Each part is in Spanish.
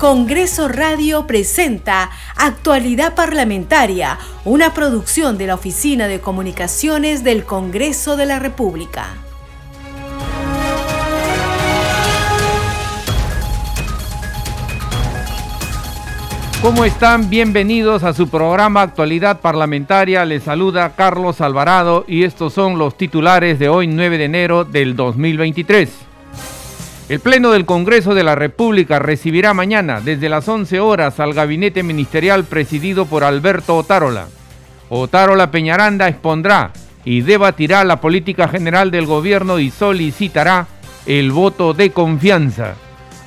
Congreso Radio presenta Actualidad Parlamentaria, una producción de la Oficina de Comunicaciones del Congreso de la República. ¿Cómo están? Bienvenidos a su programa Actualidad Parlamentaria. Les saluda Carlos Alvarado y estos son los titulares de hoy 9 de enero del 2023. El Pleno del Congreso de la República recibirá mañana desde las 11 horas al gabinete ministerial presidido por Alberto Otárola. Otárola Peñaranda expondrá y debatirá la política general del gobierno y solicitará el voto de confianza.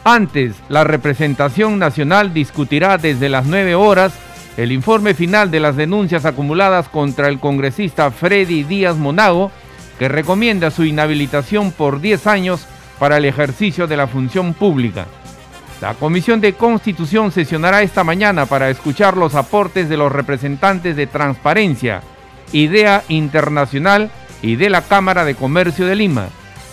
Antes, la representación nacional discutirá desde las 9 horas el informe final de las denuncias acumuladas contra el congresista Freddy Díaz Monago, que recomienda su inhabilitación por 10 años para el ejercicio de la función pública. La Comisión de Constitución sesionará esta mañana para escuchar los aportes de los representantes de Transparencia, Idea Internacional y de la Cámara de Comercio de Lima.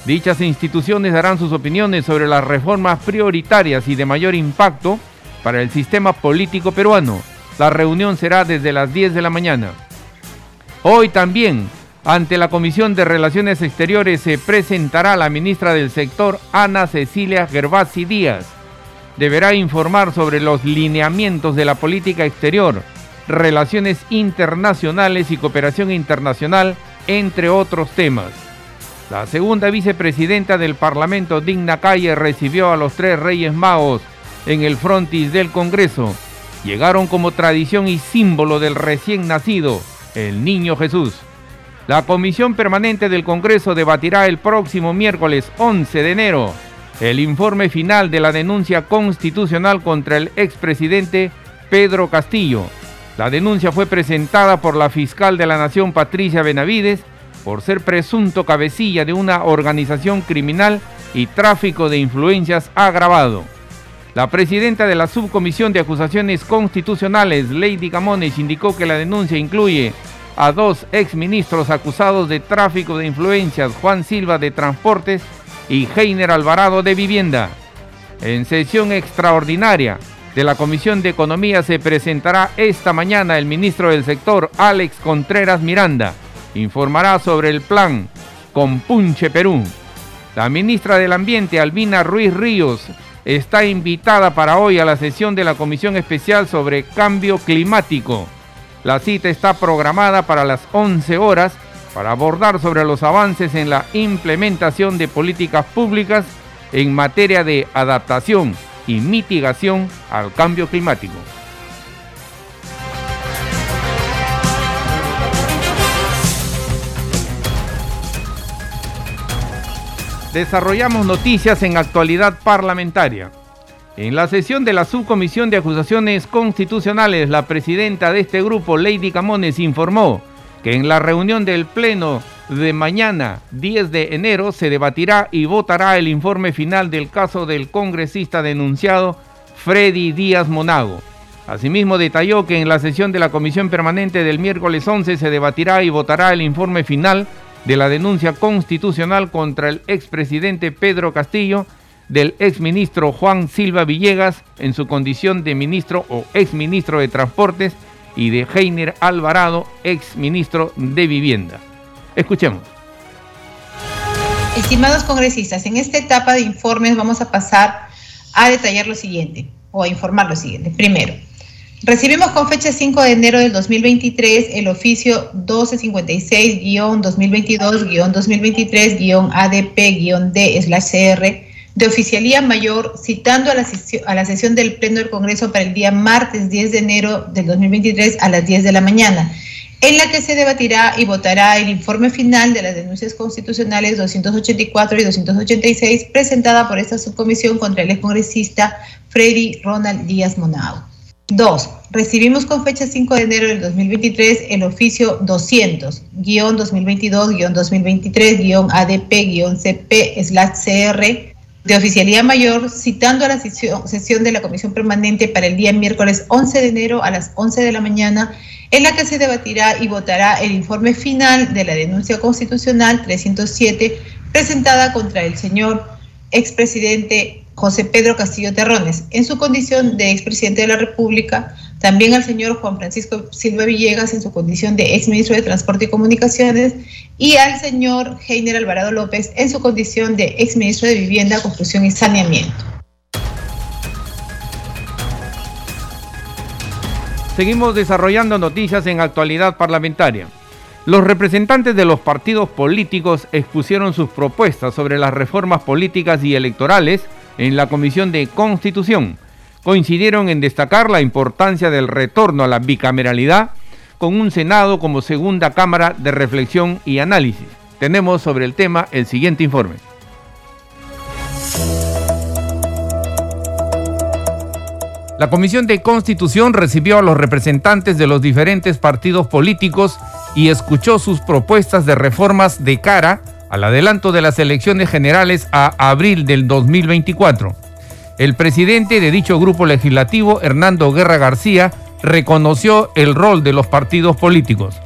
Dichas instituciones darán sus opiniones sobre las reformas prioritarias y de mayor impacto para el sistema político peruano. La reunión será desde las 10 de la mañana. Hoy también ante la Comisión de Relaciones Exteriores se presentará la ministra del sector, Ana Cecilia Gervasi Díaz. Deberá informar sobre los lineamientos de la política exterior, relaciones internacionales y cooperación internacional, entre otros temas. La segunda vicepresidenta del Parlamento, Digna Calle, recibió a los tres Reyes Magos en el frontis del Congreso. Llegaron como tradición y símbolo del recién nacido, el Niño Jesús. La Comisión Permanente del Congreso debatirá el próximo miércoles 11 de enero el informe final de la denuncia constitucional contra el expresidente Pedro Castillo. La denuncia fue presentada por la fiscal de la Nación Patricia Benavides por ser presunto cabecilla de una organización criminal y tráfico de influencias agravado. La presidenta de la Subcomisión de Acusaciones Constitucionales, Lady Camones, indicó que la denuncia incluye a dos exministros acusados de tráfico de influencias, Juan Silva de Transportes y Heiner Alvarado de Vivienda. En sesión extraordinaria de la Comisión de Economía se presentará esta mañana el ministro del sector, Alex Contreras Miranda. Informará sobre el plan Compunche Perú. La ministra del Ambiente, Albina Ruiz Ríos, está invitada para hoy a la sesión de la Comisión Especial sobre Cambio Climático. La cita está programada para las 11 horas para abordar sobre los avances en la implementación de políticas públicas en materia de adaptación y mitigación al cambio climático. Desarrollamos noticias en actualidad parlamentaria. En la sesión de la Subcomisión de Acusaciones Constitucionales, la presidenta de este grupo, Lady Camones, informó que en la reunión del Pleno de mañana, 10 de enero, se debatirá y votará el informe final del caso del congresista denunciado Freddy Díaz Monago. Asimismo, detalló que en la sesión de la Comisión Permanente del miércoles 11 se debatirá y votará el informe final de la denuncia constitucional contra el expresidente Pedro Castillo del exministro Juan Silva Villegas en su condición de ministro o exministro de Transportes y de Heiner Alvarado, exministro de Vivienda. Escuchemos. Estimados congresistas, en esta etapa de informes vamos a pasar a detallar lo siguiente o a informar lo siguiente. Primero, recibimos con fecha 5 de enero del 2023 el oficio 1256-2022-2023-ADP-D-CR de Oficialía Mayor, citando a la, sesión del Pleno del Congreso para el día martes 10 de enero del 2023 a las 10 de la mañana, en la que se debatirá y votará el informe final de las denuncias constitucionales 284 y 286 presentada por esta subcomisión contra el excongresista Freddy Ronald Díaz Monao. 2. Recibimos con fecha 5 de enero del 2023 el oficio 200-2022-2023-ADP-CP-CR de Oficialía Mayor, citando a la sesión de la Comisión Permanente para el día miércoles 11 de enero a las 11 de la mañana, en la que se debatirá y votará el informe final de la denuncia constitucional 307 presentada contra el señor expresidente José Pedro Castillo Terrones, en su condición de expresidente de la República, también al señor Juan Francisco Silva Villegas en su condición de exministro de Transporte y Comunicaciones y al señor Heiner Alvarado López en su condición de exministro de Vivienda, Construcción y Saneamiento. Seguimos desarrollando noticias en actualidad parlamentaria. Los representantes de los partidos políticos expusieron sus propuestas sobre las reformas políticas y electorales en la Comisión de Constitución. Coincidieron en destacar la importancia del retorno a la bicameralidad con un Senado como segunda Cámara de reflexión y análisis. Tenemos sobre el tema el siguiente informe. La Comisión de Constitución recibió a los representantes de los diferentes partidos políticos y escuchó sus propuestas de reformas de cara al adelanto de las elecciones generales a abril del 2024. El presidente de dicho grupo legislativo, Hernando Guerra García, reconoció el rol de los partidos políticos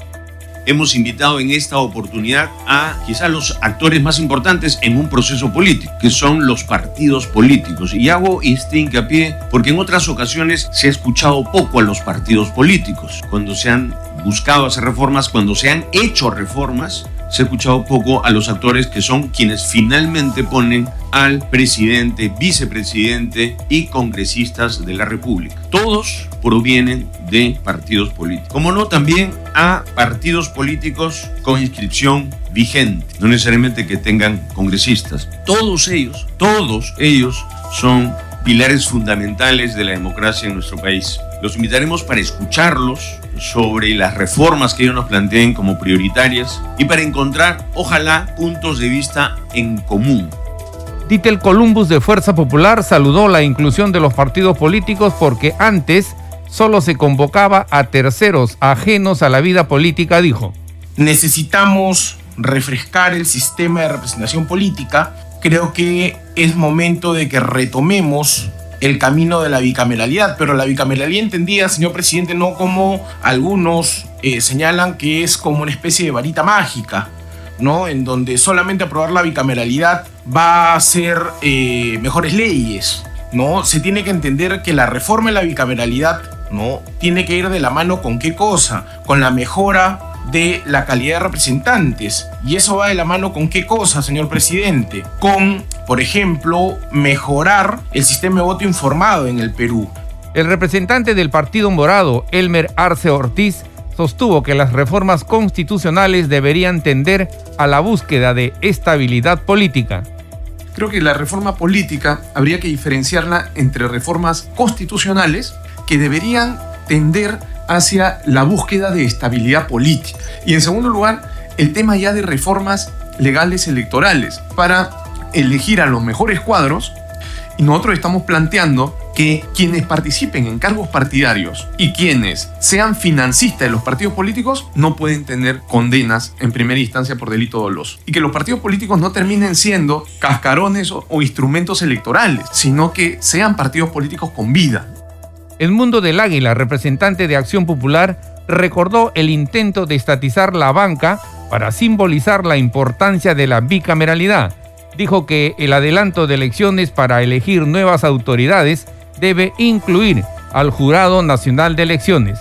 hemos invitado en esta oportunidad a quizás los actores más importantes en un proceso político, que son los partidos políticos. Y hago este hincapié porque en otras ocasiones se ha escuchado poco a los partidos políticos. Cuando se han buscado hacer reformas, cuando se han hecho reformas, se ha escuchado poco a los actores que son quienes finalmente ponen al presidente, vicepresidente y congresistas de la República. Todos provienen de partidos políticos. Como no, también a partidos políticos con inscripción vigente, no necesariamente que tengan congresistas. Todos ellos, todos ellos son pilares fundamentales de la democracia en nuestro país. Los invitaremos para escucharlos sobre las reformas que ellos nos planteen como prioritarias y para encontrar, ojalá, puntos de vista en común. Ditel Columbus de Fuerza Popular saludó la inclusión de los partidos políticos porque antes solo se convocaba a terceros ajenos a la vida política, dijo. Necesitamos refrescar el sistema de representación política. Creo que es momento de que retomemos el camino de la bicameralidad, pero la bicameralidad entendida, señor presidente, no como algunos eh, señalan que es como una especie de varita mágica, ¿no? En donde solamente aprobar la bicameralidad va a hacer eh, mejores leyes, ¿no? Se tiene que entender que la reforma de la bicameralidad, ¿no? Tiene que ir de la mano con qué cosa? Con la mejora de la calidad de representantes. Y eso va de la mano con qué cosa, señor presidente? Con, por ejemplo, mejorar el sistema de voto informado en el Perú. El representante del Partido Morado, Elmer Arce Ortiz, sostuvo que las reformas constitucionales deberían tender a la búsqueda de estabilidad política. Creo que la reforma política habría que diferenciarla entre reformas constitucionales que deberían tender hacia la búsqueda de estabilidad política. Y en segundo lugar, el tema ya de reformas legales electorales para elegir a los mejores cuadros. Y nosotros estamos planteando que quienes participen en cargos partidarios y quienes sean financistas de los partidos políticos no pueden tener condenas en primera instancia por delito doloso. Y que los partidos políticos no terminen siendo cascarones o, o instrumentos electorales, sino que sean partidos políticos con vida. El Mundo del Águila, representante de Acción Popular, recordó el intento de estatizar la banca para simbolizar la importancia de la bicameralidad. Dijo que el adelanto de elecciones para elegir nuevas autoridades debe incluir al Jurado Nacional de Elecciones.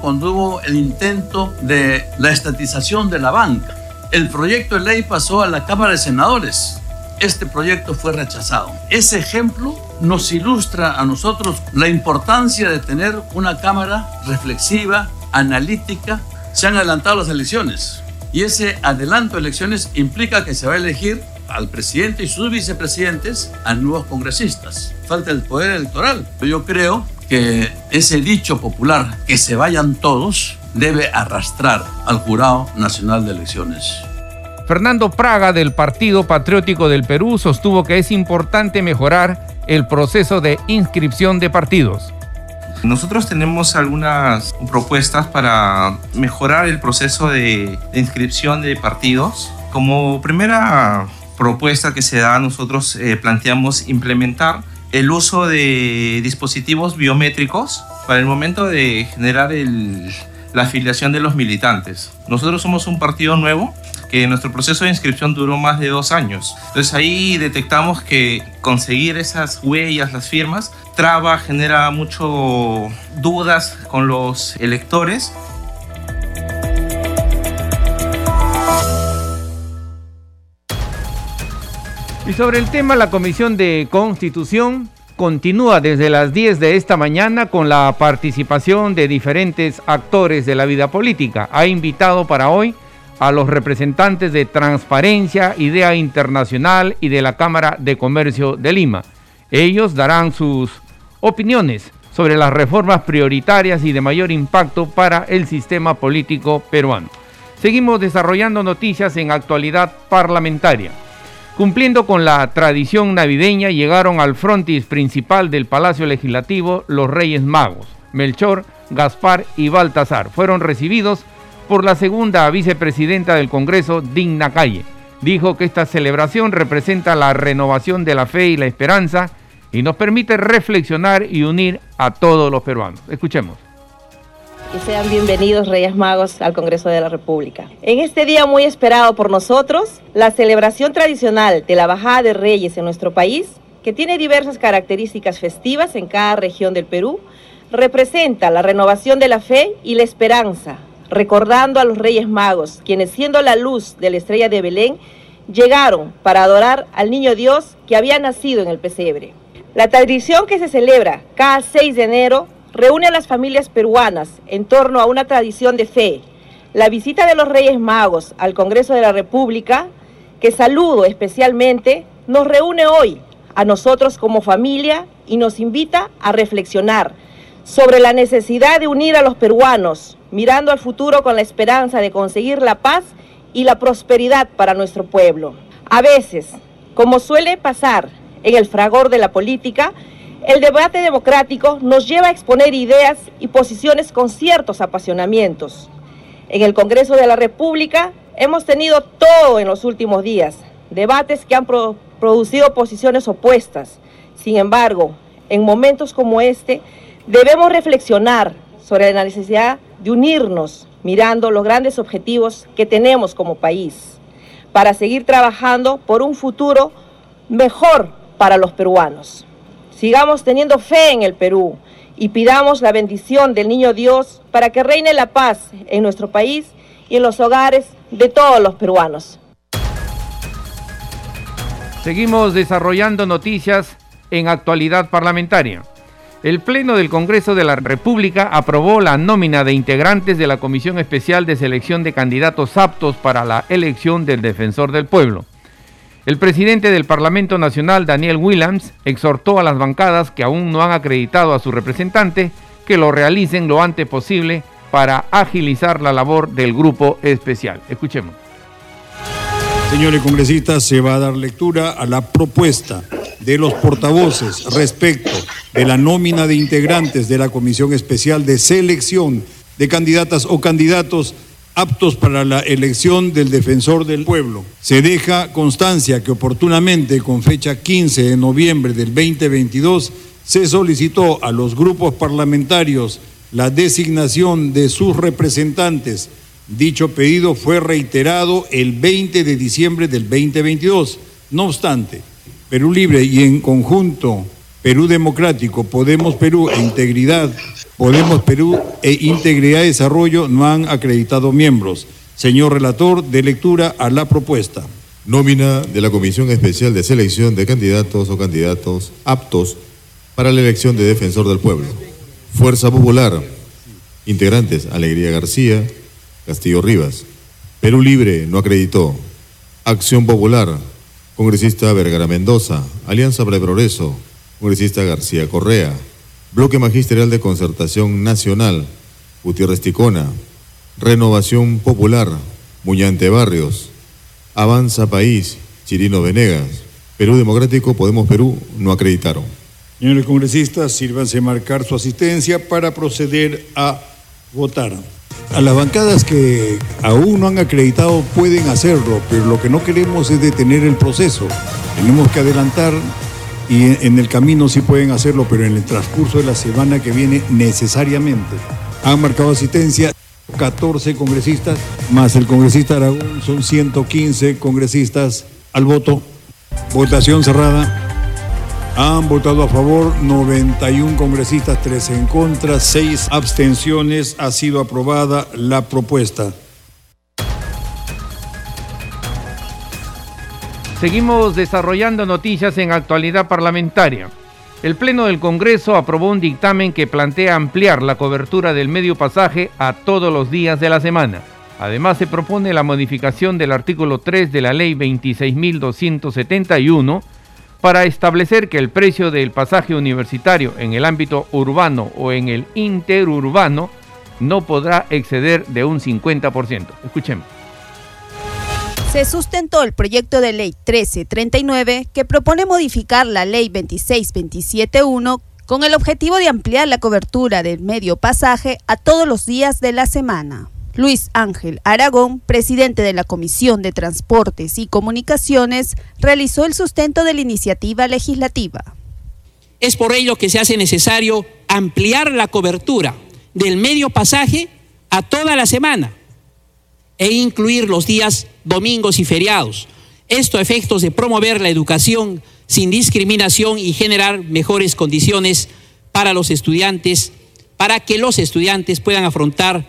Cuando hubo el intento de la estatización de la banca, el proyecto de ley pasó a la Cámara de Senadores este proyecto fue rechazado. Ese ejemplo nos ilustra a nosotros la importancia de tener una Cámara reflexiva, analítica. Se han adelantado las elecciones y ese adelanto de elecciones implica que se va a elegir al presidente y sus vicepresidentes a nuevos congresistas. Falta el poder electoral. Yo creo que ese dicho popular, que se vayan todos, debe arrastrar al Jurado Nacional de Elecciones. Fernando Praga del Partido Patriótico del Perú sostuvo que es importante mejorar el proceso de inscripción de partidos. Nosotros tenemos algunas propuestas para mejorar el proceso de, inscripción de partidos. Como primera propuesta que se da, nosotros eh, planteamos implementar el uso de dispositivos biométricos para el momento de generar el, la afiliación de los militantes. Nosotros somos un partido nuevo que nuestro proceso de inscripción duró más de dos años. Entonces ahí detectamos que conseguir esas huellas, las firmas, traba, genera mucho dudas con los electores. Y sobre el tema, la Comisión de Constitución continúa desde las 10 de esta mañana con la participación de diferentes actores de la vida política. Ha invitado para hoy a los representantes de Transparencia, Idea Internacional y de la Cámara de Comercio de Lima. Ellos darán sus opiniones sobre las reformas prioritarias y de mayor impacto para el sistema político peruano. Seguimos desarrollando noticias en actualidad parlamentaria. Cumpliendo con la tradición navideña, llegaron al frontis principal del Palacio Legislativo los Reyes Magos, Melchor, Gaspar y Baltasar. Fueron recibidos por la segunda vicepresidenta del Congreso, Digna Calle. Dijo que esta celebración representa la renovación de la fe y la esperanza y nos permite reflexionar y unir a todos los peruanos. Escuchemos y sean bienvenidos Reyes Magos al Congreso de la República. En este día muy esperado por nosotros, la celebración tradicional de la Bajada de Reyes en nuestro país, que tiene diversas características festivas en cada región del Perú, representa la renovación de la fe y la esperanza, recordando a los Reyes Magos, quienes siendo la luz de la estrella de Belén, llegaron para adorar al niño Dios que había nacido en el pesebre. La tradición que se celebra cada 6 de enero reúne a las familias peruanas en torno a una tradición de fe. La visita de los Reyes Magos al Congreso de la República, que saludo especialmente, nos reúne hoy a nosotros como familia y nos invita a reflexionar sobre la necesidad de unir a los peruanos, mirando al futuro con la esperanza de conseguir la paz y la prosperidad para nuestro pueblo. A veces, como suele pasar en el fragor de la política, el debate democrático nos lleva a exponer ideas y posiciones con ciertos apasionamientos. En el Congreso de la República hemos tenido todo en los últimos días, debates que han producido posiciones opuestas. Sin embargo, en momentos como este, debemos reflexionar sobre la necesidad de unirnos mirando los grandes objetivos que tenemos como país para seguir trabajando por un futuro mejor para los peruanos. Sigamos teniendo fe en el Perú y pidamos la bendición del Niño Dios para que reine la paz en nuestro país y en los hogares de todos los peruanos. Seguimos desarrollando noticias en actualidad parlamentaria. El Pleno del Congreso de la República aprobó la nómina de integrantes de la Comisión Especial de Selección de Candidatos aptos para la elección del Defensor del Pueblo. El presidente del Parlamento Nacional, Daniel Williams, exhortó a las bancadas que aún no han acreditado a su representante que lo realicen lo antes posible para agilizar la labor del grupo especial. Escuchemos. Señores congresistas, se va a dar lectura a la propuesta de los portavoces respecto de la nómina de integrantes de la Comisión Especial de Selección de Candidatas o Candidatos aptos para la elección del defensor del pueblo. Se deja constancia que oportunamente, con fecha 15 de noviembre del 2022, se solicitó a los grupos parlamentarios la designación de sus representantes. Dicho pedido fue reiterado el 20 de diciembre del 2022. No obstante, Perú Libre y en conjunto Perú Democrático, Podemos Perú e Integridad Podemos Perú e Integridad y Desarrollo no han acreditado miembros. Señor relator, de lectura a la propuesta. Nómina de la Comisión Especial de Selección de Candidatos o Candidatos aptos para la elección de Defensor del Pueblo. Fuerza Popular. Integrantes Alegría García, Castillo Rivas. Perú Libre no acreditó. Acción Popular. Congresista Vergara Mendoza. Alianza para el Progreso. Congresista García Correa. Bloque Magisterial de Concertación Nacional, Gutiérrez Ticona, Renovación Popular, Muñante Barrios, Avanza País, Chirino Venegas, Perú Democrático, Podemos Perú, no acreditaron. Señores congresistas, sírvanse marcar su asistencia para proceder a votar. A las bancadas que aún no han acreditado pueden hacerlo, pero lo que no queremos es detener el proceso. Tenemos que adelantar y en el camino sí pueden hacerlo, pero en el transcurso de la semana que viene necesariamente han marcado asistencia. 14 congresistas, más el congresista Aragón, son 115 congresistas al voto. Votación cerrada. Han votado a favor 91 congresistas, 3 en contra, 6 abstenciones. Ha sido aprobada la propuesta. Seguimos desarrollando noticias en actualidad parlamentaria. El Pleno del Congreso aprobó un dictamen que plantea ampliar la cobertura del medio pasaje a todos los días de la semana. Además, se propone la modificación del artículo 3 de la Ley 26.271 para establecer que el precio del pasaje universitario en el ámbito urbano o en el interurbano no podrá exceder de un 50%. Escuchemos se sustentó el proyecto de ley 1339 que propone modificar la ley 26271 con el objetivo de ampliar la cobertura del medio pasaje a todos los días de la semana. Luis Ángel Aragón, presidente de la Comisión de Transportes y Comunicaciones, realizó el sustento de la iniciativa legislativa. Es por ello que se hace necesario ampliar la cobertura del medio pasaje a toda la semana e incluir los días domingos y feriados. Esto a efectos de promover la educación sin discriminación y generar mejores condiciones para los estudiantes, para que los estudiantes puedan afrontar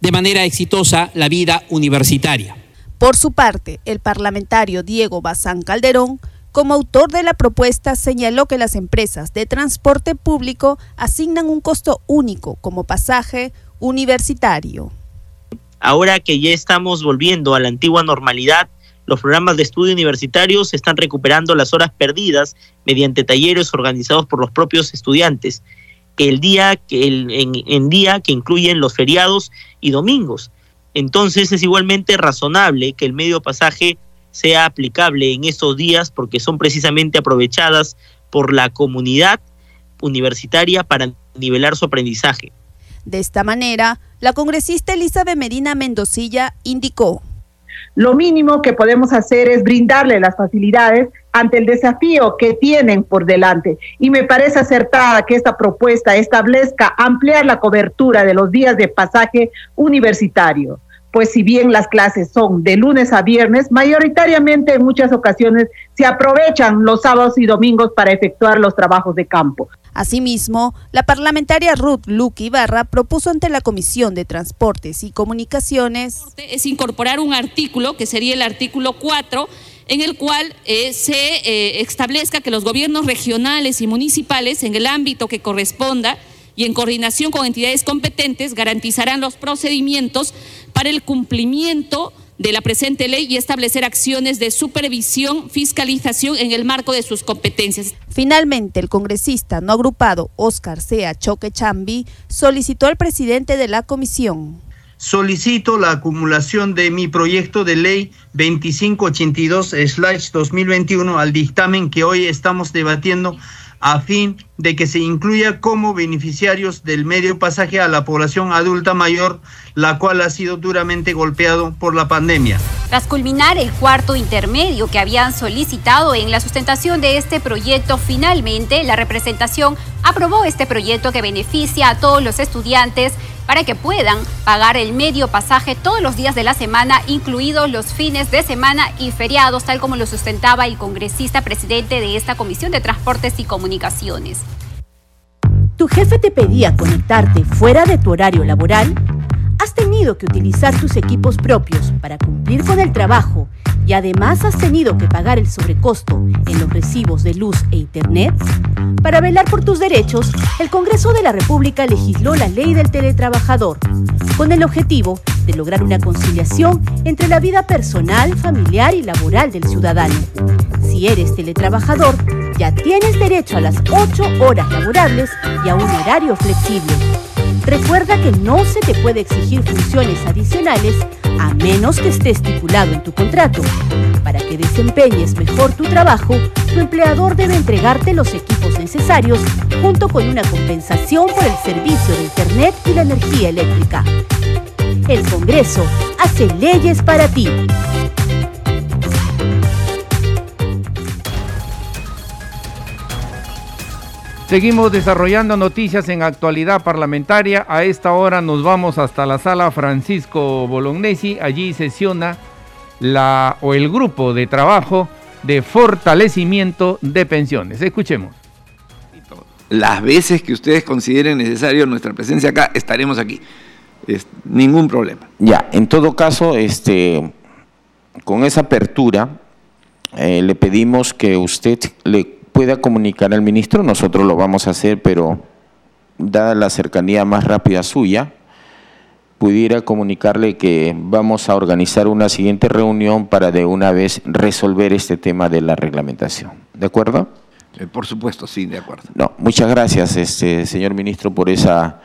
de manera exitosa la vida universitaria. Por su parte, el parlamentario Diego Bazán Calderón, como autor de la propuesta, señaló que las empresas de transporte público asignan un costo único como pasaje universitario. Ahora que ya estamos volviendo a la antigua normalidad, los programas de estudio universitarios están recuperando las horas perdidas mediante talleres organizados por los propios estudiantes, el día que en, día que incluyen los feriados y domingos. Entonces es igualmente razonable que el medio pasaje sea aplicable en esos días porque son precisamente aprovechadas por la comunidad universitaria para nivelar su aprendizaje. De esta manera, la congresista Elizabeth Medina Mendocilla indicó. Lo mínimo que podemos hacer es brindarle las facilidades ante el desafío que tienen por delante. Y me parece acertada que esta propuesta establezca ampliar la cobertura de los días de pasaje universitario pues si bien las clases son de lunes a viernes, mayoritariamente en muchas ocasiones se aprovechan los sábados y domingos para efectuar los trabajos de campo. Asimismo, la parlamentaria Ruth Luque Ibarra propuso ante la Comisión de Transportes y Comunicaciones es incorporar un artículo que sería el artículo 4 en el cual eh, se eh, establezca que los gobiernos regionales y municipales en el ámbito que corresponda y en coordinación con entidades competentes garantizarán los procedimientos para el cumplimiento de la presente ley y establecer acciones de supervisión, fiscalización en el marco de sus competencias. Finalmente, el congresista no agrupado Oscar Sea Choque Chambi solicitó al presidente de la comisión. Solicito la acumulación de mi proyecto de ley 2582-2021 al dictamen que hoy estamos debatiendo a fin de que se incluya como beneficiarios del medio pasaje a la población adulta mayor, la cual ha sido duramente golpeado por la pandemia. Tras culminar el cuarto intermedio que habían solicitado en la sustentación de este proyecto, finalmente la representación aprobó este proyecto que beneficia a todos los estudiantes para que puedan pagar el medio pasaje todos los días de la semana, incluidos los fines de semana y feriados, tal como lo sustentaba el congresista presidente de esta Comisión de Transportes y Comunicaciones. ¿Tu jefe te pedía conectarte fuera de tu horario laboral? ¿Has tenido que utilizar tus equipos propios para cumplir con el trabajo y además has tenido que pagar el sobrecosto en los recibos de luz e internet? Para velar por tus derechos, el Congreso de la República legisló la ley del teletrabajador, con el objetivo de lograr una conciliación entre la vida personal, familiar y laboral del ciudadano. Si eres teletrabajador, ya tienes derecho a las 8 horas laborables y a un horario flexible. Recuerda que no se te puede exigir funciones adicionales a menos que esté estipulado en tu contrato. Para que desempeñes mejor tu trabajo, tu empleador debe entregarte los equipos necesarios junto con una compensación por el servicio de Internet y la energía eléctrica. El Congreso hace leyes para ti. Seguimos desarrollando noticias en actualidad parlamentaria. A esta hora nos vamos hasta la sala Francisco Bolognesi. Allí sesiona la o el grupo de trabajo de fortalecimiento de pensiones. Escuchemos. Las veces que ustedes consideren necesario nuestra presencia acá, estaremos aquí. ningún problema. Ya, en todo caso, este, con esa apertura, eh, le pedimos que usted le pueda comunicar al ministro, nosotros lo vamos a hacer, pero dada la cercanía más rápida suya, pudiera comunicarle que vamos a organizar una siguiente reunión para de una vez resolver este tema de la reglamentación. ¿De acuerdo? Eh, por supuesto, sí, de acuerdo. No, muchas gracias, este, señor ministro, por esa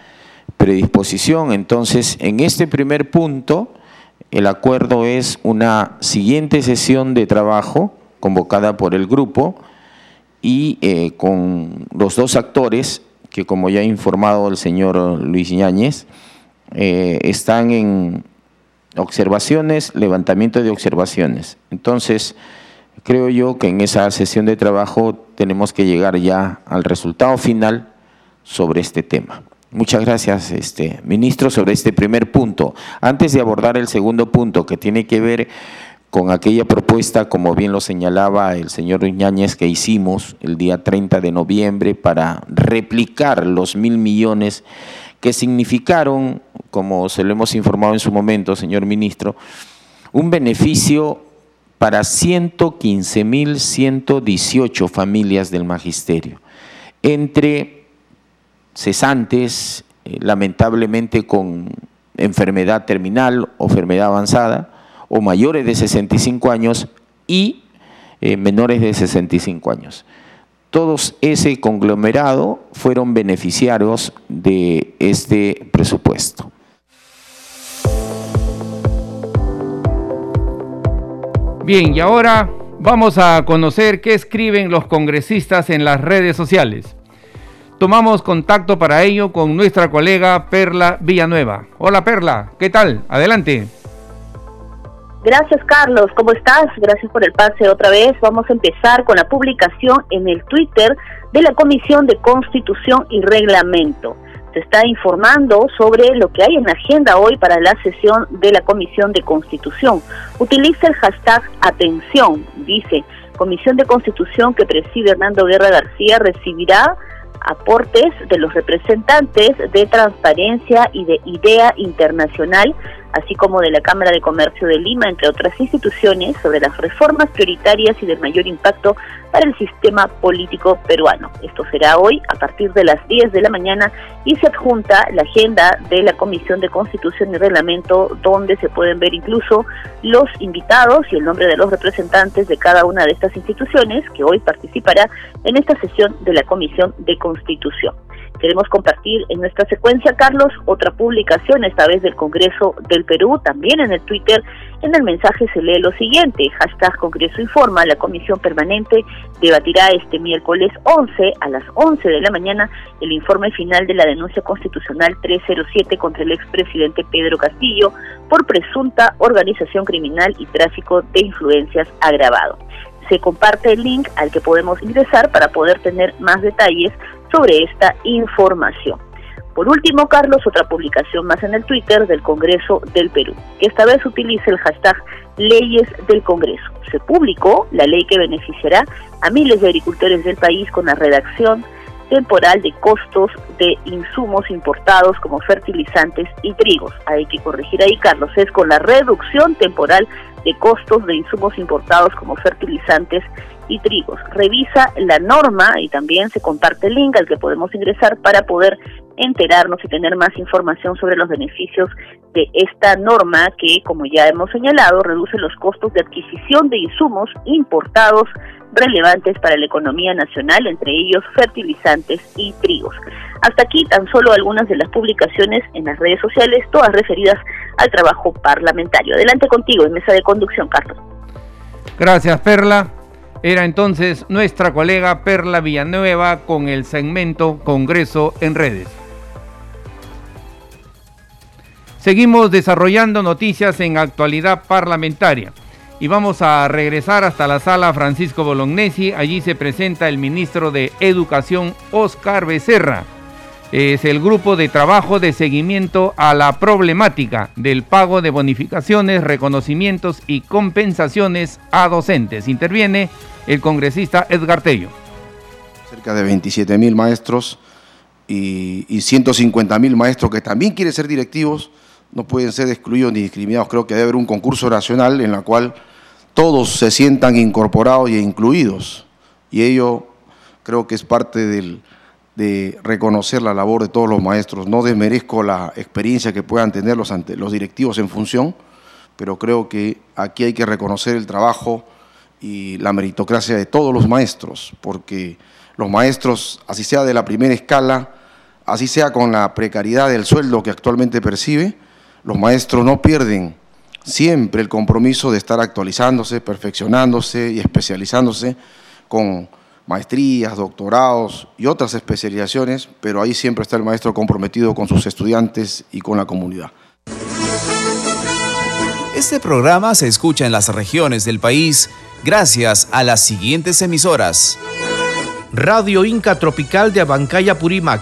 predisposición. Entonces, en este primer punto, el acuerdo es una siguiente sesión de trabajo convocada por el grupo y eh, con los dos actores que, como ya ha informado el señor Luis Ñáñez, eh, están en observaciones, levantamiento de observaciones. Entonces, creo yo que en esa sesión de trabajo tenemos que llegar ya al resultado final sobre este tema. Muchas gracias, este, ministro, sobre este primer punto. Antes de abordar el segundo punto, que tiene que ver con aquella propuesta, como bien lo señalaba el señor Iñáñez, que hicimos el día 30 de noviembre para replicar los mil millones que significaron, como se lo hemos informado en su momento, señor ministro, un beneficio para 115.118 familias del magisterio, entre cesantes, eh, lamentablemente con enfermedad terminal o enfermedad avanzada, o mayores de 65 años y eh, menores de 65 años. Todos ese conglomerado fueron beneficiarios de este presupuesto. Bien, y ahora vamos a conocer qué escriben los congresistas en las redes sociales. Tomamos contacto para ello con nuestra colega Perla Villanueva. Hola Perla, ¿qué tal? Adelante. Gracias, Carlos. ¿Cómo estás? Gracias por el pase otra vez. Vamos a empezar con la publicación en el Twitter de la Comisión de Constitución y Reglamento. Se está informando sobre lo que hay en la agenda hoy para la sesión de la Comisión de Constitución. Utiliza el hashtag atención. Dice, Comisión de Constitución que preside Hernando Guerra García recibirá aportes de los representantes de Transparencia y de Idea Internacional así como de la Cámara de Comercio de Lima, entre otras instituciones, sobre las reformas prioritarias y de mayor impacto para el sistema político peruano. Esto será hoy a partir de las 10 de la mañana y se adjunta la agenda de la Comisión de Constitución y Reglamento, donde se pueden ver incluso los invitados y el nombre de los representantes de cada una de estas instituciones que hoy participará en esta sesión de la Comisión de Constitución. Queremos compartir en nuestra secuencia, Carlos, otra publicación, esta vez del Congreso del Perú, también en el Twitter. En el mensaje se lee lo siguiente, hashtag Congreso Informa, la Comisión Permanente debatirá este miércoles 11 a las 11 de la mañana el informe final de la denuncia constitucional 307 contra el expresidente Pedro Castillo por presunta organización criminal y tráfico de influencias agravado se comparte el link al que podemos ingresar para poder tener más detalles sobre esta información. Por último, Carlos, otra publicación más en el Twitter del Congreso del Perú, que esta vez utiliza el hashtag Leyes del Congreso. Se publicó la ley que beneficiará a miles de agricultores del país con la redacción temporal de costos de insumos importados como fertilizantes y trigos. Hay que corregir ahí, Carlos, es con la reducción temporal de costos de insumos importados como fertilizantes y trigos. Revisa la norma y también se comparte el link al que podemos ingresar para poder enterarnos y tener más información sobre los beneficios de esta norma que, como ya hemos señalado, reduce los costos de adquisición de insumos importados relevantes para la economía nacional, entre ellos fertilizantes y trigos. Hasta aquí tan solo algunas de las publicaciones en las redes sociales, todas referidas al trabajo parlamentario. Adelante contigo en mesa de conducción, Carlos. Gracias, Perla. Era entonces nuestra colega Perla Villanueva con el segmento Congreso en redes. Seguimos desarrollando noticias en actualidad parlamentaria. Y vamos a regresar hasta la sala Francisco Bolognesi. Allí se presenta el ministro de Educación, Oscar Becerra. Es el grupo de trabajo de seguimiento a la problemática del pago de bonificaciones, reconocimientos y compensaciones a docentes. Interviene el congresista Edgar Tello. Cerca de 27 mil maestros y, y 150 mil maestros que también quieren ser directivos no pueden ser excluidos ni discriminados. Creo que debe haber un concurso nacional en el cual todos se sientan incorporados e incluidos. Y ello creo que es parte del, de reconocer la labor de todos los maestros. No desmerezco la experiencia que puedan tener los, los directivos en función, pero creo que aquí hay que reconocer el trabajo y la meritocracia de todos los maestros, porque los maestros, así sea de la primera escala, así sea con la precariedad del sueldo que actualmente percibe, los maestros no pierden siempre el compromiso de estar actualizándose, perfeccionándose y especializándose con maestrías, doctorados y otras especializaciones, pero ahí siempre está el maestro comprometido con sus estudiantes y con la comunidad. Este programa se escucha en las regiones del país gracias a las siguientes emisoras. Radio Inca Tropical de Abancaya Purímac,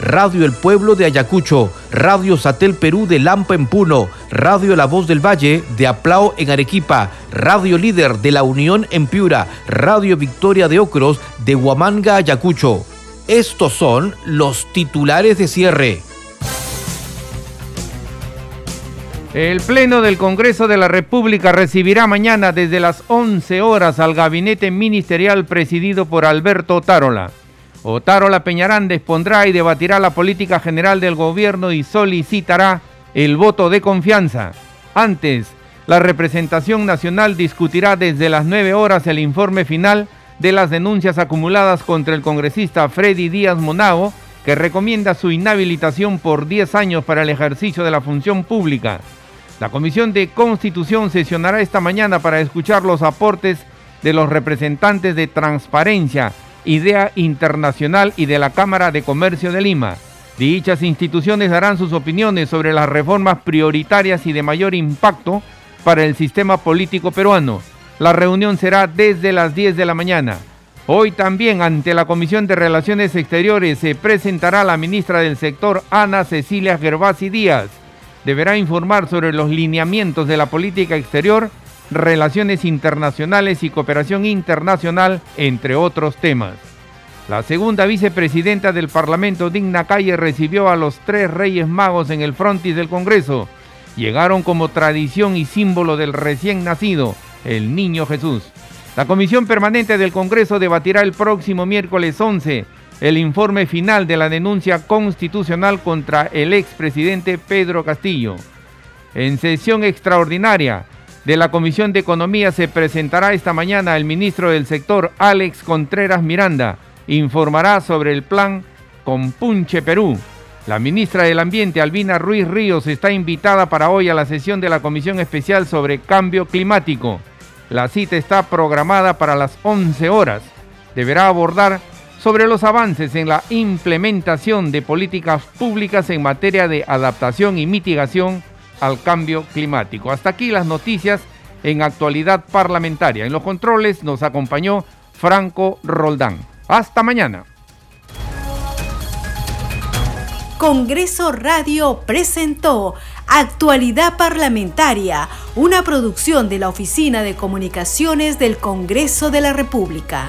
Radio El Pueblo de Ayacucho, Radio Satel Perú de Lampa en Puno, Radio La Voz del Valle de Aplao en Arequipa, Radio Líder de La Unión en Piura, Radio Victoria de Ocros de Huamanga, Ayacucho. Estos son los titulares de cierre. El Pleno del Congreso de la República recibirá mañana desde las 11 horas al gabinete ministerial presidido por Alberto Tarola. Otárola Peñarán expondrá y debatirá la política general del gobierno y solicitará el voto de confianza. Antes, la representación nacional discutirá desde las 9 horas el informe final de las denuncias acumuladas contra el congresista Freddy Díaz Monao, que recomienda su inhabilitación por 10 años para el ejercicio de la función pública. La Comisión de Constitución sesionará esta mañana para escuchar los aportes de los representantes de Transparencia, Idea Internacional y de la Cámara de Comercio de Lima. Dichas instituciones darán sus opiniones sobre las reformas prioritarias y de mayor impacto para el sistema político peruano. La reunión será desde las 10 de la mañana. Hoy también ante la Comisión de Relaciones Exteriores se presentará la ministra del sector Ana Cecilia Gervasi Díaz. Deberá informar sobre los lineamientos de la política exterior relaciones internacionales y cooperación internacional, entre otros temas. La segunda vicepresidenta del Parlamento, Digna Calle, recibió a los tres Reyes Magos en el frontis del Congreso. Llegaron como tradición y símbolo del recién nacido, el Niño Jesús. La Comisión Permanente del Congreso debatirá el próximo miércoles 11 el informe final de la denuncia constitucional contra el expresidente Pedro Castillo. En sesión extraordinaria, de la Comisión de Economía se presentará esta mañana el ministro del sector, Alex Contreras Miranda. Informará sobre el plan Compunche Perú. La ministra del Ambiente, Albina Ruiz Ríos, está invitada para hoy a la sesión de la Comisión Especial sobre Cambio Climático. La cita está programada para las 11 horas. Deberá abordar sobre los avances en la implementación de políticas públicas en materia de adaptación y mitigación al cambio climático. Hasta aquí las noticias en actualidad parlamentaria. En los controles nos acompañó Franco Roldán. Hasta mañana. Congreso Radio presentó Actualidad Parlamentaria, una producción de la Oficina de Comunicaciones del Congreso de la República.